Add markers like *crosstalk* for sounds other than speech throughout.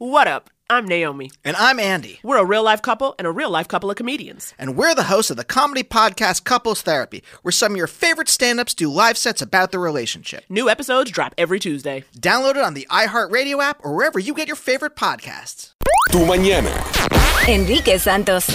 What up? I'm Naomi. And I'm Andy. We're a real life couple and a real life couple of comedians. And we're the hosts of the comedy podcast Couples Therapy, where some of your favorite stand ups do live sets about their relationship. New episodes drop every Tuesday. Download it on the iHeartRadio app or wherever you get your favorite podcasts. Tu mañana. Enrique Santos.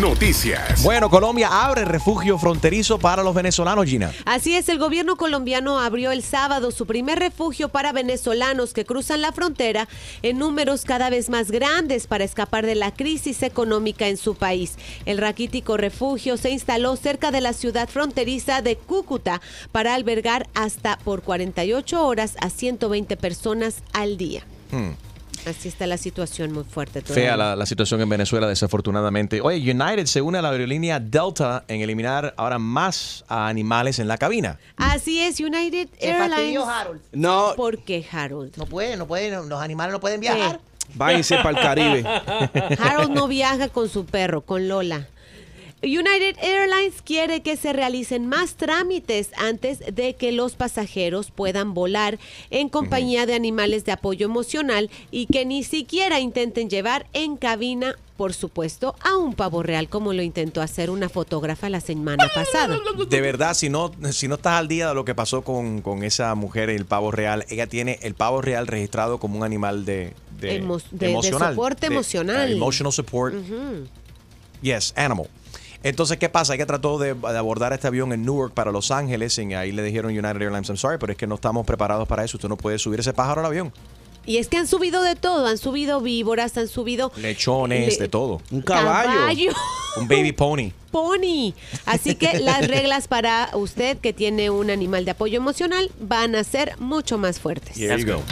Noticias. Bueno, Colombia abre refugio fronterizo para los venezolanos, Gina. Así es, el gobierno colombiano abrió el sábado su primer refugio para venezolanos que cruzan la frontera en números cada vez más grandes para escapar de la crisis económica en su país. El raquítico refugio se instaló cerca de la ciudad fronteriza de Cúcuta para albergar hasta por 48 horas a 120 personas al día. Así está la situación muy fuerte. todavía. Fea la, la situación en Venezuela, desafortunadamente. Oye, United se une a la aerolínea Delta en eliminar ahora más a animales en la cabina. Así es, United Airlines. fastidió Harold. No, ¿Por qué, Harold? No puede, no puede, no- los animales no pueden viajar. váyanse para el Caribe. *laughs* Harold no viaja con su perro, con Lola. United Airlines quiere que se realicen más trámites antes de que los pasajeros puedan volar en compañía de animales de apoyo emocional y que ni siquiera intenten llevar en cabina, por supuesto, a un pavo real como lo intentó hacer una fotógrafa la semana pasada. De verdad, si no, si no estás al día de lo que pasó con, con esa mujer, el pavo real, ella tiene el pavo real registrado como un animal de, de, Emo- de- de soporte emocional. uh, emotional support. Yes, animal. Entonces, ¿qué pasa? Ella trató de, de abordar este avión en Newark para Los Ángeles y ahí le dijeron United Airlines, I'm sorry, pero es que no estamos preparados para eso. Usted no puede subir ese pájaro al avión. Y es que han subido de todo, han subido víboras, han subido Lechones, Le- de todo. Un caballo. caballo. Un baby pony. *laughs* pony. Así que las reglas para usted que tiene un animal de apoyo emocional van a ser mucho más fuertes. There you go.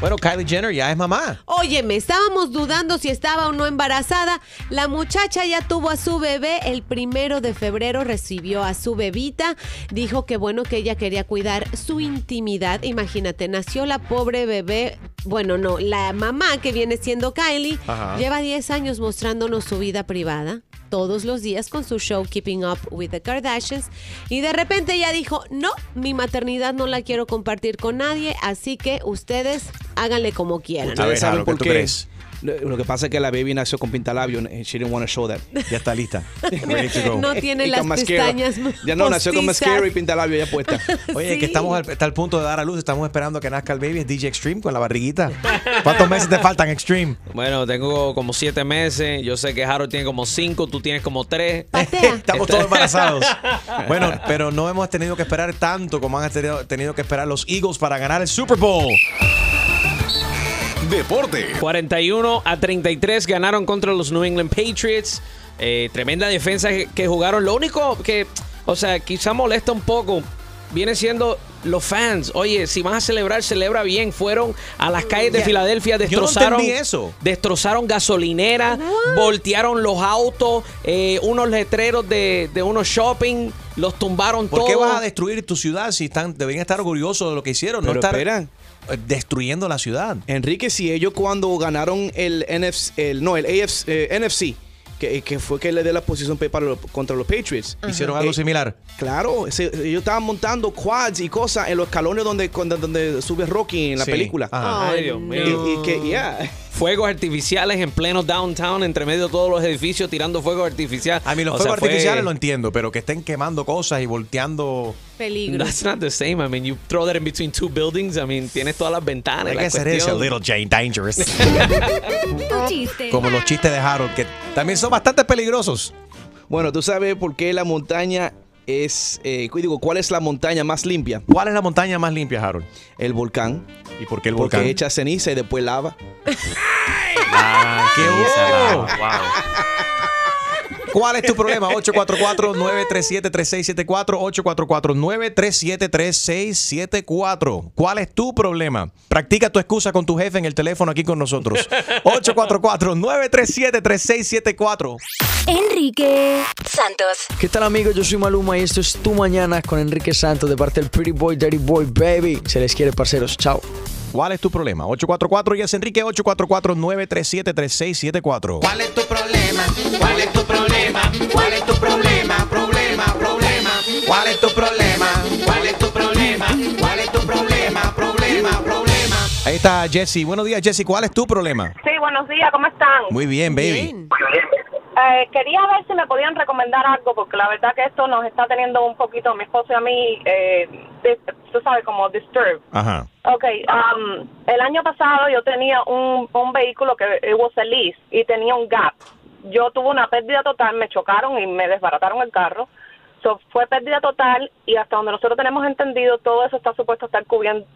Bueno, Kylie Jenner ya es mamá. Óyeme, estábamos dudando si estaba o no embarazada. La muchacha ya tuvo a su bebé. El primero de febrero recibió a su bebita. Dijo que bueno, que ella quería cuidar su intimidad. Imagínate, nació la pobre bebé. Bueno, no, la mamá que viene siendo Kylie Ajá. lleva 10 años mostrándonos su vida privada. Todos los días con su show Keeping Up with the Kardashians. Y de repente ella dijo, no, mi maternidad no la quiero compartir con nadie, así que ustedes háganle como quieran. A ver, Ustedes saben Harold, ¿qué por tú qué. crees? Lo que pasa es que la baby nació con pintalabio and she didn't want to show that. Ya está lista. *laughs* Ready to go. No tiene Y las pestañas Ya no, nació con mascara y pintalabio ya puesta. *laughs* Oye, Sí. que estamos al, está al punto de dar a luz, estamos esperando que nazca el baby, es DJ Extreme con la barriguita. ¿Cuántos meses te faltan, Extreme? Bueno, tengo como siete meses. Yo sé que Harold tiene como cinco, tú tienes como tres. *laughs* Estamos todos embarazados. Bueno, pero no hemos tenido que esperar tanto como han tenido, tenido que esperar los Eagles para ganar el Super Bowl. Deporte. 41 a 33 ganaron contra los New England Patriots. Eh, tremenda defensa que, que jugaron. Lo único que, o sea, quizá molesta un poco, viene siendo los fans. Oye, si vas a celebrar, celebra bien. Fueron a las calles de Filadelfia, yo no destrozaron, eso. destrozaron gasolineras, voltearon los autos, eh, unos letreros de, de unos shopping, los tumbaron ¿Por todos. qué vas a destruir tu ciudad si están, deberían estar orgullosos de lo que hicieron? no estar espera. Eh, destruyendo la ciudad. Enrique, si ellos cuando ganaron el NFC, no, el AFC, eh, NFC, que, que fue que le dio la posición para contra los Patriots. Hicieron algo Eh, similar. Claro, se- ellos estaban montando quads y cosas en los escalones donde, donde, donde sube Rocky en la Sí. película. Ajá. Ay, Dios mío. Y, y que, yeah. Fuegos artificiales en pleno downtown, entre medio de todos los edificios, tirando fuegos artificiales. A mí los O fuegos sea, fue- artificiales lo entiendo, pero que estén quemando cosas y volteando. Peligro. That's not the same. I mean, you throw that in between two buildings. I mean, tienes todas las ventanas. Hay la que little Jane dangerous. *laughs* Como los chistes de Harold, que también son bastante peligrosos. Bueno, tú sabes por qué la montaña es, eh, digo, ¿cuál es la montaña más limpia? ¿Cuál es la montaña más limpia, Harold? El volcán. ¿Y por qué el Porque volcán? echa ceniza y después lava. *laughs* ¡Qué bueno! ¿Cuál es tu problema? 844-937-3674, 844-937-3674. ¿Cuál es tu problema? Practica tu excusa con tu jefe en el teléfono aquí con nosotros. 844-937-3674. Enrique Santos. ¿Qué tal amigos? Yo soy Maluma y esto es Tu Mañana con Enrique Santos de parte del Pretty Boy, Dirty Boy, Baby. Se les quiere, parceros. Chao. ¿Cuál es tu problema? 844 y es Enrique 844-937-3674. ¿Cuál es tu problema? ¿Cuál es tu problema? ¿Cuál es tu problema? Problema, problema. ¿Cuál es tu problema? ¿Cuál es tu problema? ¿Cuál es tu problema? Problema, problema. Ahí está Jesse. Buenos días, Jesse. ¿Cuál es tu problema? Sí, buenos días, ¿cómo están? Muy bien, baby. Eh, quería ver si me podían recomendar algo, porque la verdad que esto nos está teniendo un poquito, mi esposo y a mí, eh, dis- tú sabes, como disturbed. Ajá. Ok, um, el año pasado yo tenía un, un vehículo que it was a lease y tenía un gap. Yo tuve una pérdida total, me chocaron y me desbarataron el carro. So, fue pérdida total y hasta donde nosotros tenemos entendido, todo eso está supuesto a estar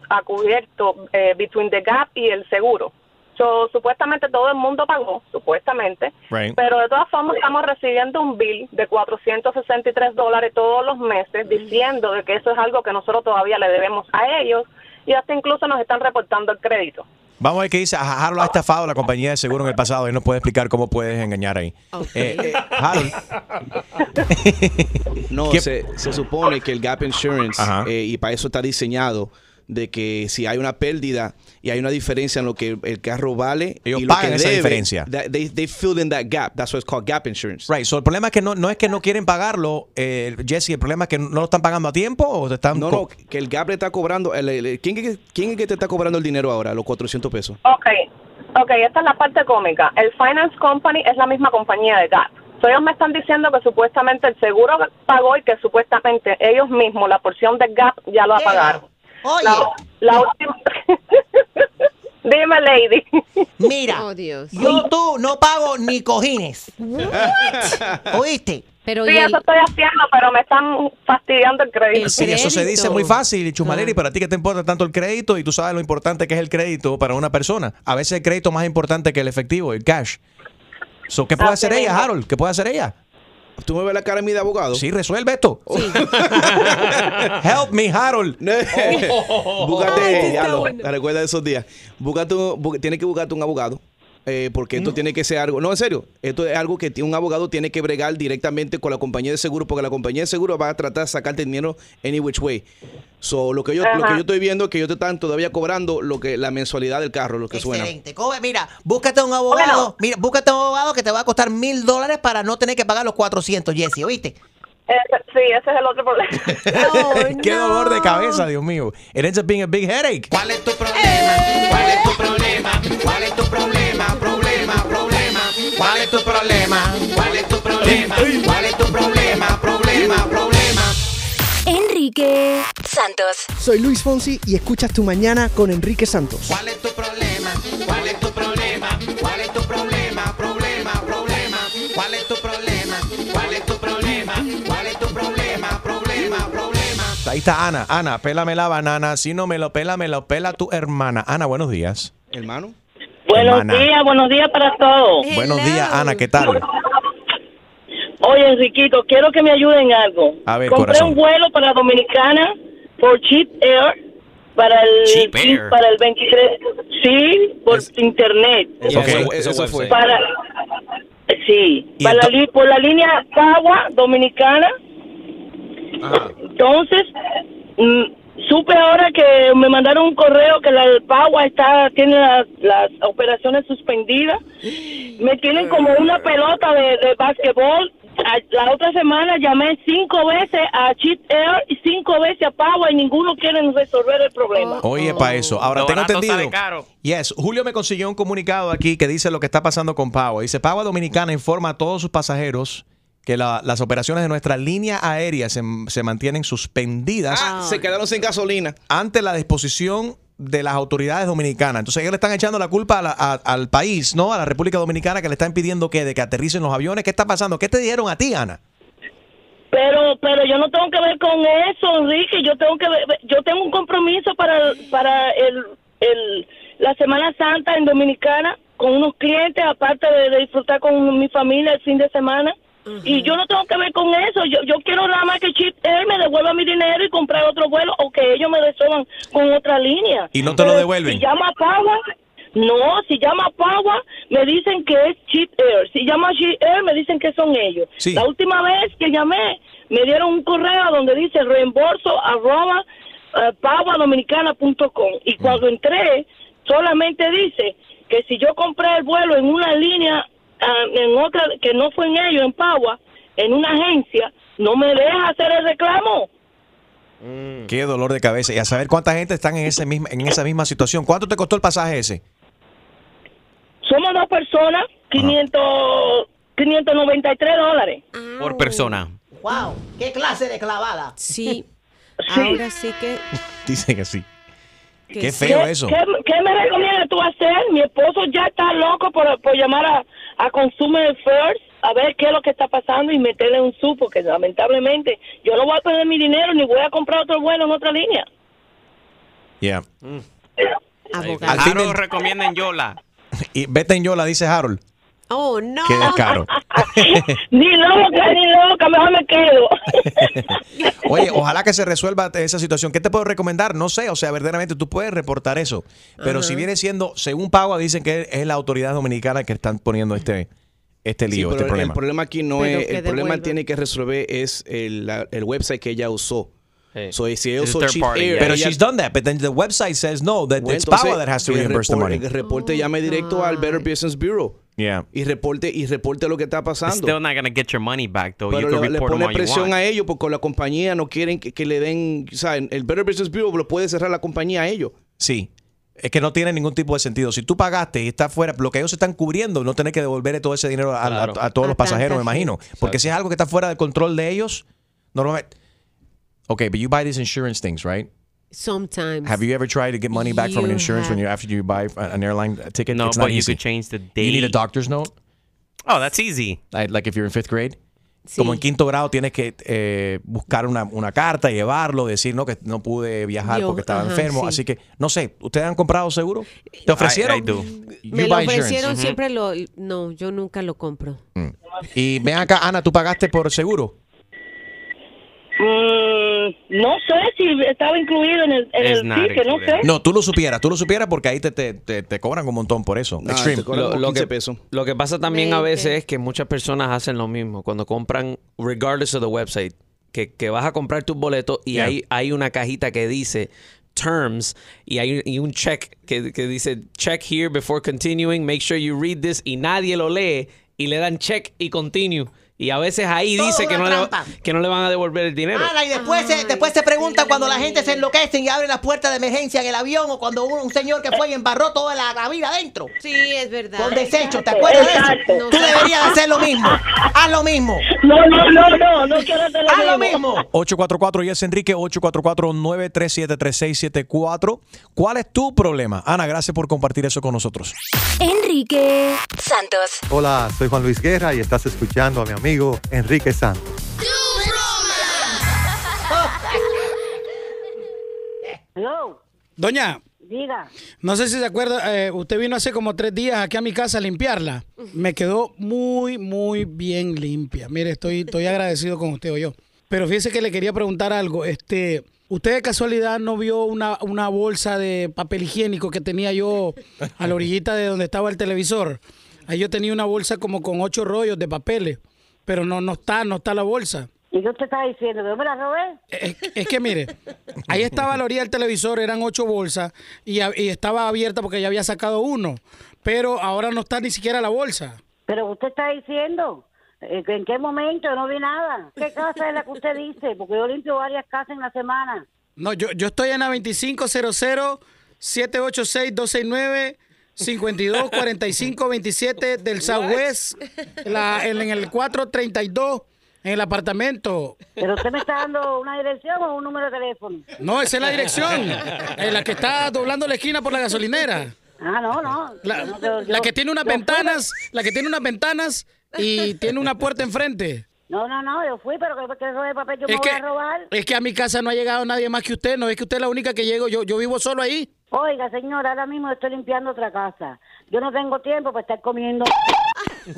a cubierto eh, between the gap y el seguro. So, supuestamente todo el mundo pagó, supuestamente, Right. pero de todas formas estamos recibiendo un bill de 463 dólares todos los meses diciendo de que eso es algo que nosotros todavía le debemos a ellos y hasta incluso nos están reportando el crédito. Vamos a ver qué dice. A Harold ha estafado a la compañía de seguro en el pasado y nos puede explicar cómo puedes engañar ahí. Eh, eh, Harold. *laughs* No, ¿Qué- se, se supone que el gap insurance, eh, y para eso está diseñado, de que si hay una pérdida y hay una diferencia en lo que el carro vale Ellos y lo pagan que esa debe, diferencia. that- they, they fill in that gap. That's why it's called gap insurance. Right, so el problema es que no, no es que no quieren pagarlo, eh, Jesse, el problema es que no lo están pagando a tiempo o te están... No, no, que el gap le está cobrando. el- el- ¿quién, es ¿Quién es que te está cobrando el dinero ahora, los 400 pesos? Ok, ok, esta es la parte cómica. El Finance Company es la misma compañía de GAP. So, ellos me están diciendo que supuestamente el seguro pagó y que supuestamente ellos mismos, la porción de GAP, ya lo apagaron. Oye, La, la última... *laughs* Dime, lady. mira, Oh, Dios. yo tú no pago ni cojines. ¿Oíste? Pero Sí, el- eso estoy haciendo, pero me están fastidiando el crédito. Sí, eso se dice muy fácil, Chumaleri, Ah. pero a ti que te importa tanto el crédito y tú sabes lo importante que es el crédito para una persona. A veces el crédito es más importante que el efectivo, el cash. So, ¿Qué puede hacer ella. Harold? ¿Qué puede hacer ella? ¿Tú me ves la cara a mí de abogado? Sí, resuelve esto. *laughs* Help me, Harold. *laughs* Búscate, Ay, sí está diablo, bueno. te recuerda de esos días. Búscate un- bú- tienes que buscarte un abogado. Eh, porque esto tiene que ser algo, no en serio, esto es algo que un abogado tiene que bregar directamente con la compañía de seguro, porque la compañía de seguro va a tratar de sacarte dinero any which way. So, lo que yo, lo que yo estoy viendo es que ellos te están todavía cobrando lo que la mensualidad del carro, lo que suena. Excelente. Coge, mira, búscate un abogado. Bueno. Mira, búscate un abogado que te va a costar mil dólares para no tener que pagar los 400, Jesse, ¿oíste? Ese- sí, ese es el otro problema. Oh, *laughs* Qué no. dolor de cabeza, Dios mío. It ends up being a big headache. ¿Cuál es tu problema? ¿Cuál es tu problema? ¿Cuál es tu problema? Problema, problema. ¿Cuál es tu problema? ¿Cuál es tu problema? ¿Cuál es tu problema? Problema, problema. Enrique Santos. Soy Luis Fonsi y escuchas tu mañana con Enrique Santos. ¿Cuál es tu problema? ¿Cuál es tu problema? ¿Cuál es tu problema? Problema, problema. ¿Cuál es tu problema? ¿Cuál es tu problema? ¿Cuál es tu problema? Problema, problema. Ahí está Ana. Ana, pélame la banana. Si no me lo pela, me lo pela tu hermana. Ana, buenos días. Hermano. Buenos Hermana. días, buenos días para todos. Buenos días, Ana. ¿Qué tal? Oye, Enriquito, quiero que me ayuden en algo. A ver, Compré corazón. un vuelo para Dominicana por Cheap Air para el Cheap Air. para el 23. Sí, por Es- internet. Eso, fue- eso fue. Para sí, ¿Y para la ento- li- por la línea Cagua Dominicana. Entonces, mm, supe ahora que me mandaron un correo que la el Pagua está tiene las, las operaciones suspendidas. Me tienen como una pelota de, de básquetbol. La otra semana llamé cinco veces a Cheap Air y cinco veces a Pagua y ninguno quiere resolver el problema. Oye, para eso. Ahora Lo tengo barato entendido. sale caro. Yes, Julio me consiguió un comunicado aquí que dice lo que está pasando con Pagua. Dice, Pagua Dominicana informa a todos sus pasajeros que la- las operaciones de nuestra línea aérea se, se mantienen suspendidas Ah, se quedaron sin gasolina. ante la disposición de las autoridades dominicanas. Entonces ellos le están echando la culpa a la- a- al país, ¿no? A la República Dominicana que le está impidiendo que, de que aterricen los aviones. ¿Qué está pasando? ¿Qué te dijeron a ti, Ana? Pero, pero yo no tengo que ver con eso, Enrique. Yo tengo que ver, yo tengo un compromiso para, para el, el, la Semana Santa en Dominicana con unos clientes, aparte de, de disfrutar con mi familia el fin de semana. Y yo no tengo que ver con eso. Yo, yo quiero nada más que Chip Air me devuelva mi dinero y comprar otro vuelo o que ellos me resuelvan con otra línea. ¿Y no te lo devuelven? Si llama a no, si llama a me dicen que es Cheap Air. Si llama a Cheap Air, me dicen que son ellos. Sí. La última vez que llamé, me dieron un correo donde dice reembolso arroba eh, paguadominicana.com. Y cuando entré, solamente dice que si yo compré el vuelo en una línea, en otra, que no fue en ellos, en Pagua, en una agencia, no me deja hacer el reclamo. Qué dolor de cabeza. Y a saber cuánta gente están en, ese misma, en esa misma situación. ¿Cuánto te costó el pasaje ese? Somos dos personas, 500, 593 dólares. Por persona. Wow, qué clase de clavada. Sí. Ahora sí que. *laughs* Dicen que sí. Qué feo ¿Qué, eso. ¿qué, qué me recomiendas tú hacer? Mi esposo ya está loco por, por llamar a, a Consumer First a ver qué es lo que está pasando y meterle un su, porque lamentablemente yo no voy a perder mi dinero ni voy a comprar otro vuelo en otra línea. Yeah. Abogado. Al fin Harold del- recomienda en Yola. *laughs* Y vete en Yola, dice Harold. Oh, no. Qué descaro. *laughs* Ni loca, ni loca, mejor me quedo. *laughs* Oye, ojalá que se resuelva esa situación. ¿Qué te puedo recomendar? No sé, o sea, verdaderamente tú puedes reportar eso. Pero si viene siendo, según Pagua, dicen que es la autoridad dominicana que están poniendo este, este Sí, lío, pero este el- problema. El problema aquí no Pero es. El problema devuelvan. tiene que resolver es el, la- el website que ella usó. So, si ella usó Cheap party, Air, yeah. Pero ella- she's done that, but then the website says no, that Bueno, it's entonces, Pagua that has to reimburse the money. Que reporte, llame directo al Better Business Bureau. Yeah. Y reporte, y reporte lo que está pasando. still not gonna get your money back, though. you Pero can le, le pone you presión a ellos porque la compañía no quieren que, que le den, o sea, el Better Business Bureau lo puede cerrar la compañía a ellos. Sí. Es que no tiene ningún tipo de sentido. Si tú pagaste y está fuera, lo que ellos están cubriendo, no tener que devolverle todo ese dinero a, a- Claro. a todos A los pasajeros, me imagino. Porque si es algo que está fuera del control de ellos, normalmente. Okay, but you buy these insurance things, right? Sometimes. Have you ever tried to get money back from an You insurance when have- you after you buy an airline ticket? No, it's not but you easy. could change the You need a date. doctor's note, Oh, that's easy. like, like if you're in fifth grade. Sí. Como en quinto grado tienes que eh, buscar una, una carta, llevarlo, decir no que no pude viajar Yo, porque estaba ajá, enfermo. sí. Así que no sé, ¿ustedes han comprado seguro? ¿Te ofrecieron? I do. You Me lo buy insurance. ofrecieron siempre lo. No, yo nunca lo compro. Y ven acá, Ana, ¿tú pagaste por seguro? Mm, no sé si estaba incluido en el, en el ticket, no sé. No, tú lo supieras, tú lo supieras porque ahí te, te, te, te cobran un montón por eso. No, Extreme. Lo, como lo 15 que, pesos. lo que pasa también a 20. veces es que muchas personas hacen lo mismo cuando compran, regardless of the website, que, que vas a comprar tus boletos y Yeah. hay, hay una cajita que dice terms y hay y un check que, que dice check here before continuing, make sure you read this y nadie lo lee y le dan check y continue. Y a veces ahí Todo dice que no, le, que no le van a devolver el dinero. Ala, y después se, después se pregunta cuando la gente se enloquece y abre las puertas de emergencia en el avión o cuando un, un señor que fue y embarró toda la, la vida adentro. Sí, es verdad. Con desecho, ¿te acuerdas de Exacto. eso? Tú deberías de hacer lo mismo. *laughs* Haz lo mismo. No, no, no, no, no quiero hacer Haz lo lo mismo. mismo. 844 y es Enrique 844-937-3674. ¿Cuál es tu problema? Ana, gracias por compartir eso con nosotros. Enrique Santos. Hola, soy Juan Luis Guerra y estás escuchando a mi amigo Enrique Santos. Hello, Doña, diga. no sé si se acuerda, eh, usted vino hace como tres días aquí a mi casa a limpiarla. Me quedó muy, muy bien limpia. Mire, estoy, estoy agradecido con usted o yo. Pero fíjese que le quería preguntar algo. Este, ¿Usted de casualidad no vio una, una bolsa de papel higiénico que tenía yo a la orillita de donde estaba el televisor? Ahí yo tenía una bolsa como con ocho rollos de papeles, pero no, no está, no está la bolsa. ¿Y qué usted está diciendo? ¿Que yo me la robé? Es, es que mire, ahí estaba a la orilla del televisor, eran ocho bolsas y, y estaba abierta porque ya había sacado uno, pero ahora no está ni siquiera la bolsa. ¿Pero usted está diciendo? Eh, ¿En qué momento? No vi nada. ¿Qué casa es la que usted dice? Porque yo limpio varias casas en la semana. No, yo, yo estoy en la 2500-786-269. 524527 del Southwest, la, en, en el 432, en el apartamento. ¿Pero usted me está dando una dirección o un número de teléfono? No, esa es la dirección, en la que está doblando la esquina por la gasolinera. Ah, no, no. La, No, yo- la yo- que tiene unas ventanas, la que tiene unas ventanas y tiene una puerta enfrente. No, no, no, yo fui, pero que, que eso de papel yo me voy a robar. es que a mi casa no ha llegado nadie más que usted, no es que usted es la única que llego, yo, yo vivo solo ahí. Oiga, señora, ahora mismo estoy limpiando otra casa. Yo no tengo tiempo para estar comiendo. *laughs*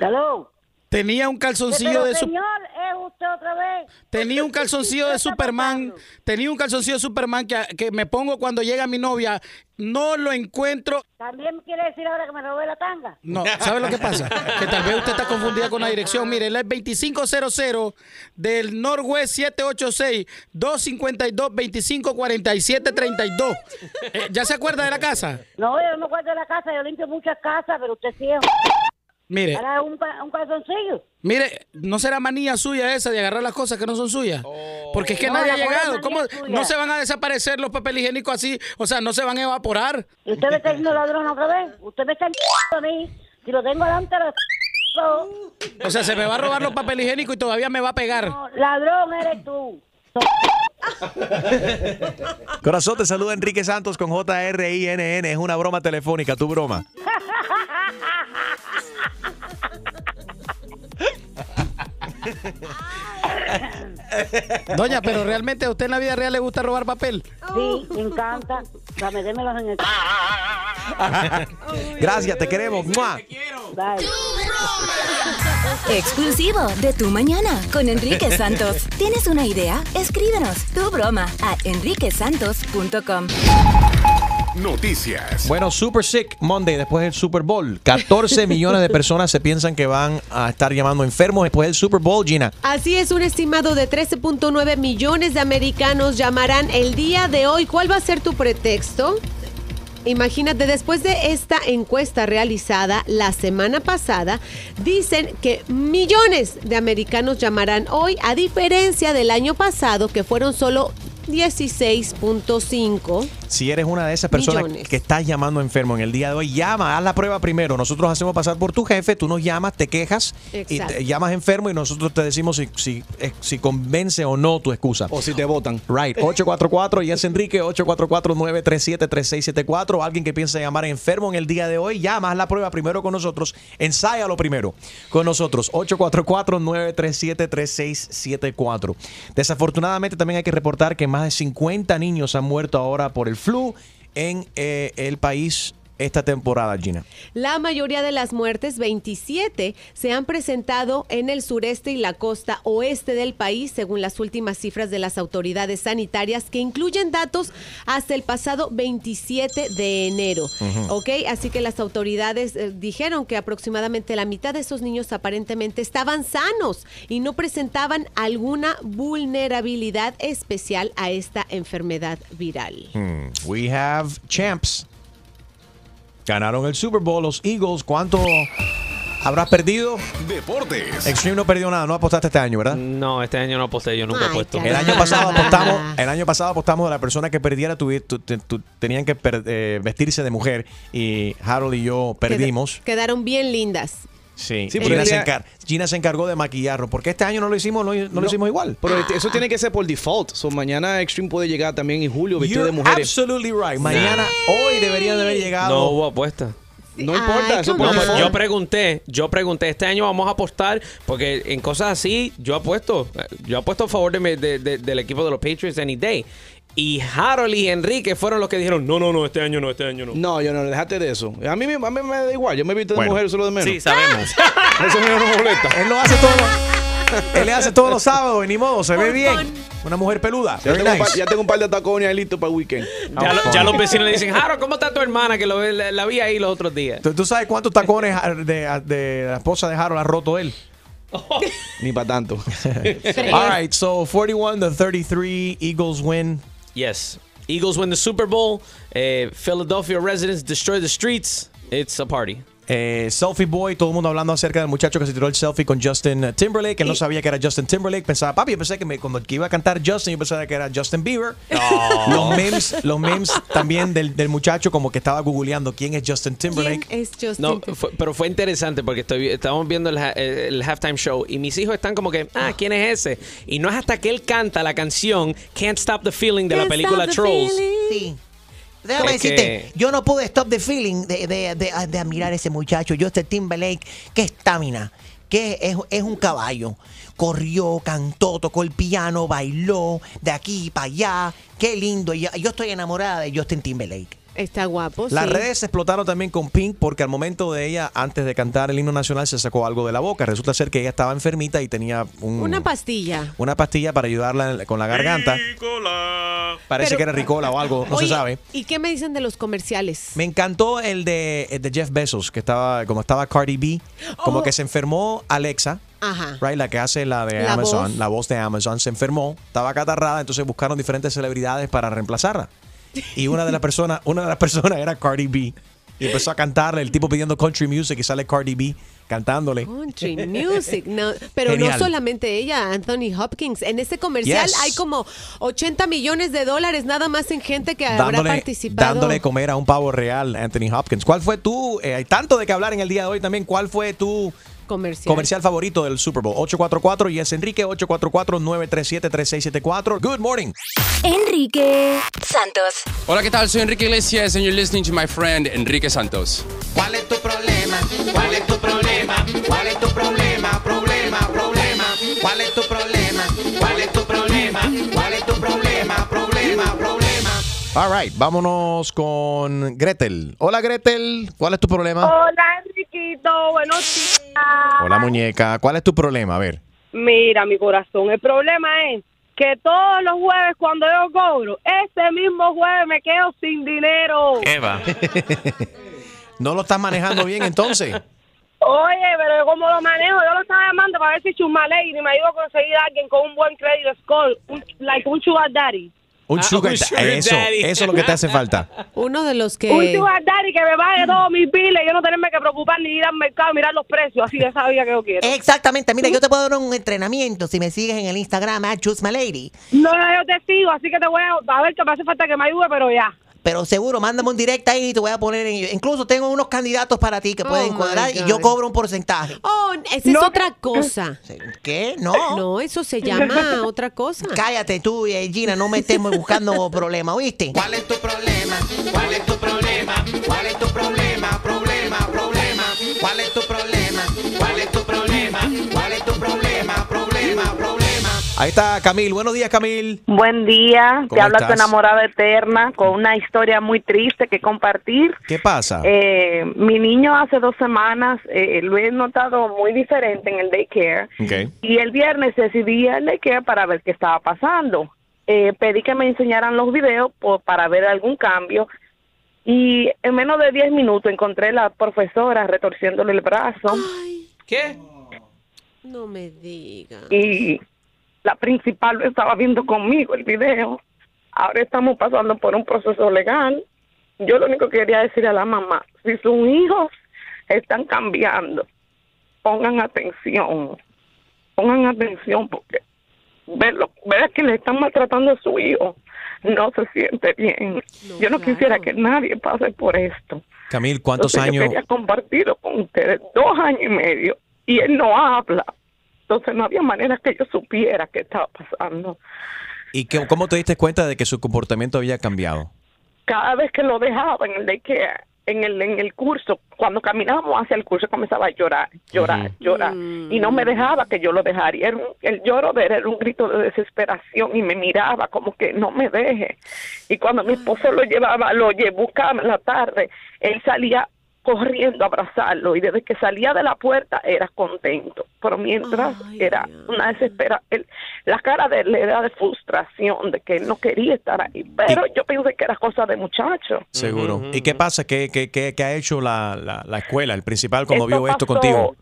¿Aló? Tenía un calzoncillo Pero, de su- señor, ¿es usted otra vez? tenía un *laughs* calzoncillo de Superman, tenía un calzoncillo de Superman que, que me pongo cuando llega mi novia, no lo encuentro. ¿También quiere decir ahora que me robé la tanga? No, ¿sabe lo que pasa? Que tal vez usted está confundida con la dirección. Mire, él es 2500 del Northwest 786 252 2547 32. Eh, ¿Ya se acuerda de la casa? No, yo no me acuerdo de la casa, yo limpio muchas casas, pero usted sí es... Mire. Para un, un calzoncillo. Mire, ¿no será manía suya esa de agarrar las cosas que no son suyas? Porque es que No, nadie ha llegado. ¿Cómo no se van a desaparecer los papel higiénicos así? O sea, no se van a evaporar. ¿Y usted me está diciendo ladrón otra vez? Usted me está a mí. Si lo tengo delante, lo... O sea, se me va a robar los papel higiénicos y todavía me va a pegar. No, ladrón eres tú. Corazón, te saluda Enrique Santos con J-R-I-N-N. Es una broma telefónica, tu broma. *laughs* *laughs* Doña, pero realmente a usted en la vida real le gusta robar papel. Sí, me encanta. Dame, démelos en el... Gracias, te queremos. ¡Mua! Bye. Exclusivo de Tu Mañana con Enrique Santos. ¿Tienes una idea? Escríbenos tu broma a enriquesantos.com. Noticias. Bueno, Super Sick Monday después del Super Bowl. 14 *laughs* millones de personas se piensan que van a estar llamando enfermos después del Super Bowl, Gina. Así es, un estimado de 13.9 millones de americanos llamarán el día de hoy. ¿Cuál va a ser tu pretexto? Imagínate, después de esta encuesta realizada la semana pasada, dicen que millones de americanos llamarán hoy, a diferencia del año pasado, que fueron solo 16.5. Si eres una de esas personas Millones. que estás llamando enfermo en el día de hoy, llama, haz la prueba primero. Nosotros hacemos pasar por tu jefe, tú nos llamas, te quejas y te llamas enfermo y nosotros te decimos si, si, eh, si convence o no tu excusa. O si te votan. Right, 844 y es Enrique 844-937-3674. Alguien que piensa llamar enfermo en el día de hoy, llama, haz la prueba primero con nosotros, ensáyalo primero con nosotros. 844-937-3674. Desafortunadamente también hay que reportar que más de 50 niños han muerto ahora por el flu en eh, el país esta temporada, Gina. La mayoría de las muertes, 27, se han presentado en el sureste y la costa oeste del país, según las últimas cifras de las autoridades sanitarias, que incluyen datos hasta el pasado 27 de enero. ¿Ok? Así que las autoridades eh, dijeron que aproximadamente la mitad de esos niños aparentemente estaban sanos y no presentaban alguna vulnerabilidad especial a esta enfermedad viral. Hmm. We have champs. Ganaron el Super Bowl los Eagles. ¿Cuánto habrás perdido? Deportes. Extreme no perdió nada. No apostaste este año, ¿verdad? No, este año no aposté, yo nunca he puesto. El año pasado apostamos, el año pasado apostamos a la persona que perdiera tu- tu- tu- tenían que per- eh, vestirse de mujer y Harold y yo perdimos. Quedaron bien lindas. Sí, Sí, Gina, se ella- encar- Gina se encargó de maquillarlo. porque este año no lo hicimos, no, no lo hicimos igual? Pero este- eso tiene que ser por default. So, mañana Extreme puede llegar también en julio vestido You're de mujeres. absolutely right. Mañana, hoy deberían de haber llegado. No hubo apuesta. No importa, eso por No, default. yo pregunté, yo pregunté, este año vamos a apostar, porque en cosas así, yo apuesto, yo apuesto a favor de mi- de- de- del equipo de los Patriots any day. Y Harold y Enrique fueron los que dijeron, no, no, no, este año no, este año no. No, yo no, déjate de eso. A mí, me- a mí me da igual, yo me he visto de Bueno. mujer solo de menos. Sí, sabemos. *laughs* Eso no me molesta. Él lo hace todo. *laughs* Él le hace todos los sábados y ni modo, se ve bien. Una mujer peluda. Ya tengo, un par, nice. ya tengo un par de tacones ahí listos para el weekend. Ya, lo- ya los vecinos le dicen, Harold, ¿cómo está tu hermana? Que lo, la, la vi ahí los otros días. ¿Tú, tú sabes cuántos tacones de, de la esposa de Harold ha roto él? Ni para tanto. *laughs* All right, so 41 to 33, Eagles win. Yes. Eagles win the Super Bowl. Eh, Philadelphia residents destroy the streets. It's a party. Eh, selfie Boy, todo el mundo hablando acerca del muchacho que se tiró el selfie con Justin Timberlake. Él no sabía que era Justin Timberlake. Pensaba, papi, yo pensé que me- cuando que iba a cantar Justin, yo pensaba que era Justin Bieber. *laughs* Los memes, los memes también del, del muchacho, como que estaba googleando quién es Justin Timberlake. Es Justin No, fue- pero fue interesante porque estoy, estábamos viendo el, ha- el halftime show y mis hijos están como que, ah, ¿quién es ese? Y no es hasta que él canta la canción Can't Stop the Feeling de la película Trolls. Sí. Déjame Es que- decirte, yo no pude stop the feeling de, de, de, de admirar a ese muchacho, Justin Timberlake. Qué estamina, que es, es un caballo. Corrió, cantó, tocó el piano, bailó, de aquí para allá. Qué lindo. Yo estoy enamorada de Justin Timberlake. Está guapo, Las sí. redes se explotaron también con Pink porque al momento de ella, antes de cantar el himno nacional, se sacó algo de la boca. Resulta ser que ella estaba enfermita y tenía un- Una pastilla. una pastilla para ayudarla con la garganta. Parece Pero- que era Ricola o algo, no Oye, se sabe. ¿Y qué me dicen de los comerciales? Me encantó el de, el de Jeff Bezos, que estaba, como estaba Cardi B, como Oh. que se enfermó Alexa, Ajá. right, la que hace la de La Amazon, voz. la voz de Amazon, se enfermó, estaba catarrada, entonces buscaron diferentes celebridades para reemplazarla. Y una de las personas, una de las personas era Cardi B. Y empezó a cantarle, el tipo pidiendo country music y sale Cardi B cantándole. Country music, no, pero Genial. no solamente ella, Anthony Hopkins. En ese comercial Yes. hay como 80 millones de dólares nada más en gente que habrá Dándole, participado. dándole comer a un pavo real, Anthony Hopkins. ¿Cuál fue tu, eh, hay tanto de que hablar en el día de hoy también, cuál fue tu comercial, comercial favorito del Super Bowl? 844 y es Enrique 844-937-3674. Good morning. Enrique Santos. Hola, ¿qué tal? Soy Enrique Iglesias and you're listening to my friend Enrique Santos. ¿Cuál es tu problema? ¿Cuál es tu problema? ¿Cuál es tu problema? Problema, problema. ¿Cuál es tu problema? ¿Cuál es tu All right, vámonos con Gretel. Hola Gretel, ¿cuál es tu problema? Hola, Enriquito, buenos días. Hola muñeca, ¿cuál es tu problema? A ver. Mira, mi corazón, el problema es que todos los jueves cuando yo cobro, ese mismo jueves me quedo sin dinero. Eva. *laughs* no lo estás manejando bien entonces. Oye, pero yo como lo manejo, yo lo estaba llamando para ver si Chumaley me ayuda a conseguir a alguien con un buen crédito score, un, like un sugar daddy. Un Ah, sugar, un sugar eso, daddy. eso es lo que te hace falta. Uno de los que... Un sugar daddy que me pague todos mis biles y yo no tenerme que preocupar ni ir al mercado y mirar los precios, así de esa vida que yo quiero. Exactamente, mira, yo te puedo dar un entrenamiento si me sigues en el Instagram, Choose My Lady. No, yo te sigo, así que te voy a, a ver que me hace falta que me ayude, pero ya. Pero seguro, mándame un directo ahí y te voy a poner en... Incluso tengo unos candidatos para ti que pueden my cuadrar y yo cobro un porcentaje. Oh, esa es otra cosa. *laughs* ¿Qué? No. No, eso se llama *laughs* otra cosa. Cállate tú, eh, Gina, no me estemos buscando *laughs* problemas, ¿oíste? ¿Cuál es tu problema? ¿Cuál es tu problema? ¿Cuál es tu problema? Problema, problema. ¿Cuál es tu problema? Ahí está Camil. Buenos días, Camil. Buen día, te ¿Cómo habla tu enamorada eterna con una historia muy triste que compartir. ¿Qué pasa? Eh, mi niño hace dos semanas eh, lo he notado muy diferente en el daycare Ok. y el viernes decidí ir al daycare para ver qué estaba pasando. Eh, pedí que me enseñaran los videos para ver algún cambio y en menos de 10 minutos encontré a la profesora retorciéndole el brazo. ¿Qué? No me diga. y la principal lo estaba viendo conmigo el video. Ahora estamos pasando por un proceso legal. Yo lo único que quería decir a la mamá, si sus hijos están cambiando, pongan atención, pongan atención porque ver, lo, ver que le están maltratando a su hijo no se siente bien. Yo no quisiera que nadie pase por esto. Camil, ¿cuántos Entonces, años? Yo quería compartirlo con ustedes dos años y medio y él no habla. Entonces no había manera que yo supiera qué estaba pasando. ¿Y qué- cómo te diste cuenta de que su comportamiento había cambiado? Cada vez que lo dejaba en el daycare, en el, en el curso, cuando caminábamos hacia el curso comenzaba a llorar, llorar, llorar. Y no me dejaba que yo lo dejara. Y era un- el lloro de él era un grito de desesperación y me miraba como que no me deje. Y cuando mi esposo lo llevaba, lo lle- buscaba en la tarde, él salía corriendo a abrazarlo y desde que salía de la puerta era contento, pero mientras era una desespera, él- la cara de él era de frustración, de que él no quería estar ahí, pero yo pensé que era cosa de muchacho. Seguro. ¿Y qué pasa? ¿Qué, qué, qué- qué ha hecho la, la- la escuela, el principal, cuando Esto vio esto pasó- contigo?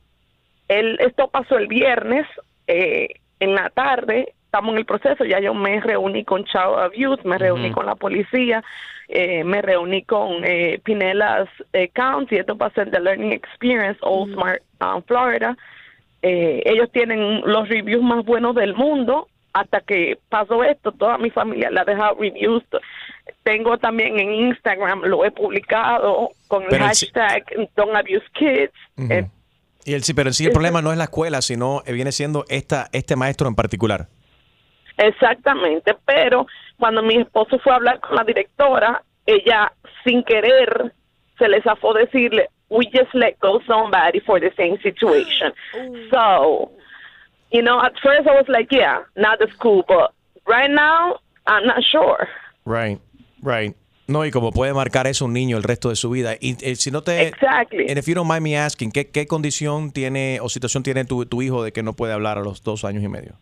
El, esto pasó el viernes eh, en la tarde. Estamos en el proceso. Ya yo me reuní con Child Abuse, me reuní con la policía, eh, me reuní con eh, Pinellas eh, County. Esto pasó en The Learning Experience, Old Smart, um, Florida. Eh, ellos tienen los reviews más buenos del mundo. Hasta que pasó esto, toda mi familia le ha dejado reviews. Tengo también en Instagram, lo he publicado con el Pero el hashtag Don't Abuse Kids. Eh, Y el, sí, pero en sí el problema no es la escuela, sino viene siendo esta, este maestro en particular. Exactamente, pero cuando mi esposo fue a hablar con la directora, ella sin querer se le zafó decirle, we just let go somebody for the same situation. *gasps* So, you know, at first I was like, yeah, not the school, but right now I'm not sure. Right, right. No, y como puede marcar eso un niño el resto de su vida. Y eh, si no te... Exactly. And if you don't mind me asking, ¿qué, qué condición tiene o situación tiene tu, tu hijo de que no puede hablar a los dos años y medio?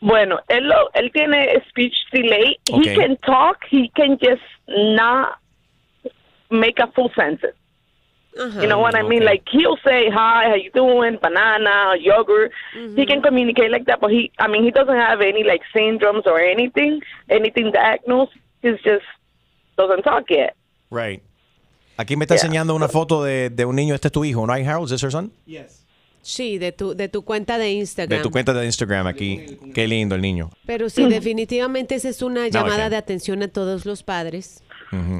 Bueno, él, lo- él tiene speech delay. Okay. He can talk, he can just not make a full sentence. You know what I mean? Like he'll say hi, how you doing, banana, yogurt. He can communicate like that, but he, I mean, he doesn't have any like syndromes or anything, anything diagnosed. He's just doesn't talk yet. Right. Aquí me está Yeah. enseñando una foto de, de un niño. Este es tu hijo, ¿no? Harold, ¿is this your son? Sí, de tu, de tu cuenta de Instagram. De tu cuenta de Instagram aquí. Qué lindo el niño. Pero sí, definitivamente esa es una llamada de atención a todos los padres.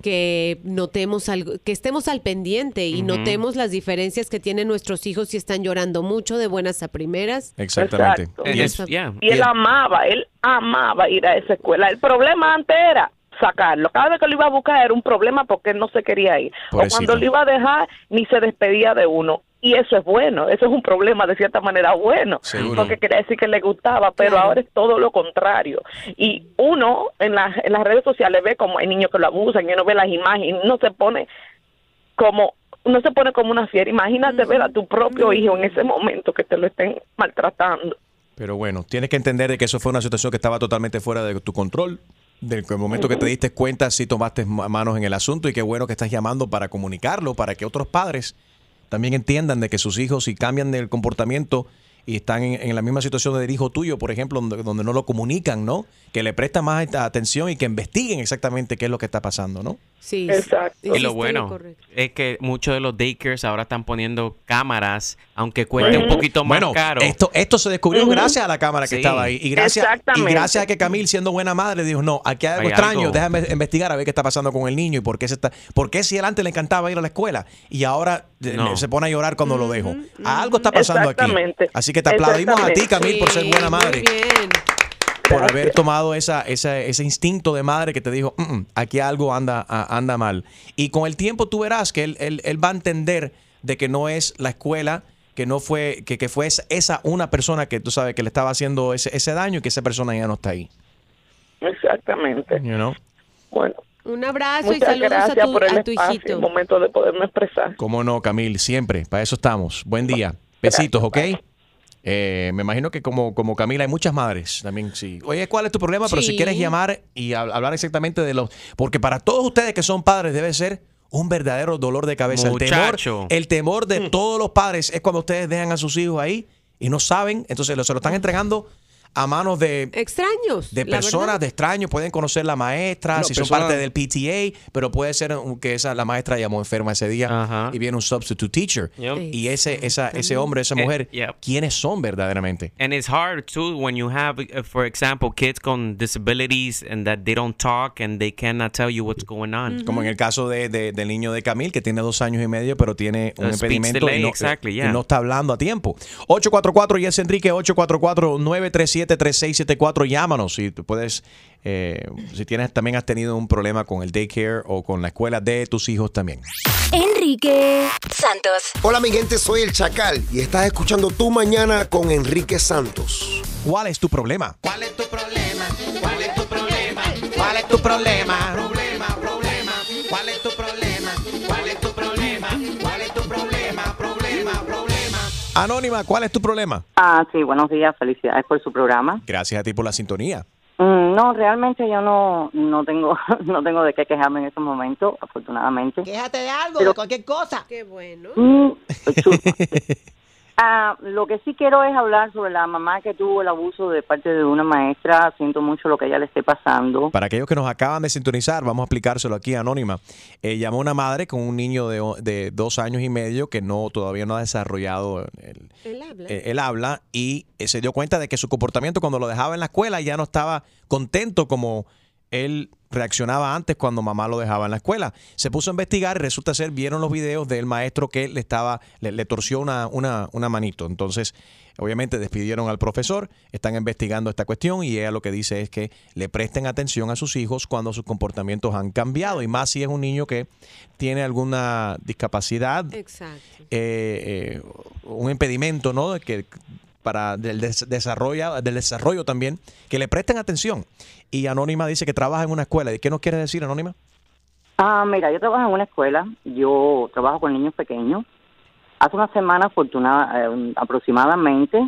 Que notemos algo, que estemos al pendiente y notemos las diferencias que tienen nuestros hijos si están llorando mucho de buenas a primeras. Exactamente. Y es- Y él amaba, él amaba ir a esa escuela. El problema antes era sacarlo. Cada vez que lo iba a buscar era un problema porque él no se quería ir. O cuando lo iba a dejar, ni se despedía de uno. Y eso es bueno, eso es un problema de cierta manera bueno, Seguro. porque quería decir que le gustaba, pero ahora es todo lo contrario. Y uno en, las en las redes sociales ve como hay niños que lo abusan y uno ve las imágenes y uno se pone como uno se pone como una fiera. Imagínate ver a tu propio hijo en ese momento que te lo estén maltratando. Pero bueno, tienes que entender de que eso fue una situación que estaba totalmente fuera de tu control. Del momento que te diste cuenta, sí tomaste ma- manos en el asunto y qué bueno que estás llamando para comunicarlo, para que otros padres también entiendan de que sus hijos, si cambian el comportamiento y están en, la misma situación del hijo tuyo, por ejemplo, donde, donde no lo comunican, ¿no? Que le prestan más atención y que investiguen exactamente qué es lo que está pasando, ¿no? Sí. Y lo bueno es que muchos de los daycares ahora están poniendo cámaras, aunque cueste un poquito más bueno, caro. Esto, esto se descubrió gracias a la cámara que Sí. estaba ahí. Y gracias, y Exactamente. gracias a que Camil, siendo buena madre, dijo, no, aquí hay algo Hay extraño, algo. déjame investigar a ver qué está pasando con el niño y por qué, se está, por qué si él antes le encantaba ir a la escuela y ahora eh, No. se pone a llorar cuando lo dejo. Algo está pasando aquí. Exactamente. Así que te aplaudimos a ti. Camil, por ser buena muy madre. bien. Por haber tomado esa, esa- ese instinto de madre que te dijo, "Mm, mm, aquí algo anda, anda mal. Y con el tiempo tú verás que él, él- él va a entender de que no es la escuela, que no fue, que, que fue esa, esa una persona que tú sabes que le estaba haciendo ese, ese daño y que esa persona ya no está ahí. Exactamente. You know? Bueno, Un abrazo y saludos a tu, por el a tu espacio, hijito. el momento de poderme expresar. ¿Cómo no, Camil? Siempre, para eso estamos. Buen día. Besitos, ¿ok? Eh, me imagino que como, como Camila hay muchas madres también, sí. Oye, ¿cuál es tu problema? Pero si quieres llamar y hab- hablar exactamente de los... Porque para todos ustedes que son padres debe ser un verdadero dolor de cabeza. El temor, el temor de todos los padres es cuando ustedes dejan a sus hijos ahí y no saben, entonces se lo están entregando a manos de extraños, de personas, de extraños, pueden conocer la maestra, No, si son personas- parte del PTA, pero puede ser que esa la maestra llamó enferma ese día y viene un substitute teacher. Yep. Y ese esa, ese hombre, esa Eh, mujer, yep. ¿quiénes son verdaderamente? And it's hard too when you have, uh, for example, kids con disabilities and that they don't talk and they cannot tell you what's going on. Como en el caso de, de- del niño de Camil, que tiene dos años y medio, pero tiene un Uh, impedimento y delay, no, exactly, y yeah. no está hablando a tiempo. 844 y es Enrique, 844-937-3674. Llámanos si tú puedes, eh, si tienes también has tenido un problema con el daycare o con la escuela de tus hijos también. Enrique Santos. Hola mi gente, soy el Chacal y estás escuchando Tu Mañana con Enrique Santos. ¿Cuál es tu problema? ¿Cuál es tu problema? ¿Cuál es tu problema? ¿Cuál es tu problema? Problema, problema. Anónima, ¿cuál es tu problema? Ah, sí, buenos días, felicidades por su programa. Gracias a ti por la sintonía. Mm, no, realmente yo no no tengo *laughs* no tengo de qué quejarme en estos momentos, afortunadamente. Quéjate de algo, Pero- de cualquier cosa. Qué bueno. Mm, *laughs* chupa. Ah, lo que sí quiero es hablar sobre la mamá que tuvo el abuso de parte de una maestra. Siento mucho lo que ella le esté pasando. Para aquellos que nos acaban de sintonizar, vamos a explicárselo aquí, Anónima. Eh, llamó una madre con un niño de, o- de dos años y medio que no todavía no ha desarrollado el, Él habla. eh, él habla y eh, se dio cuenta de que su comportamiento cuando lo dejaba en la escuela ya no estaba contento como él reaccionaba antes cuando mamá lo dejaba en la escuela. Se puso a investigar y resulta ser, vieron los videos del maestro que le estaba, le, le torció una, una, una manito. Entonces, obviamente despidieron al profesor, están investigando esta cuestión y ella lo que dice es que le presten atención a sus hijos cuando sus comportamientos han cambiado y más si es un niño que tiene alguna discapacidad Exacto. eh, eh, un impedimento, ¿no? Que para del des- desarrollo, del desarrollo también, que le presten atención. Y Anónima dice que trabaja en una escuela. ¿Y qué nos quiere decir, Anónima? Ah, mira, yo trabajo en una escuela, yo trabajo con niños pequeños. Hace una semana, afortunada, eh, aproximadamente,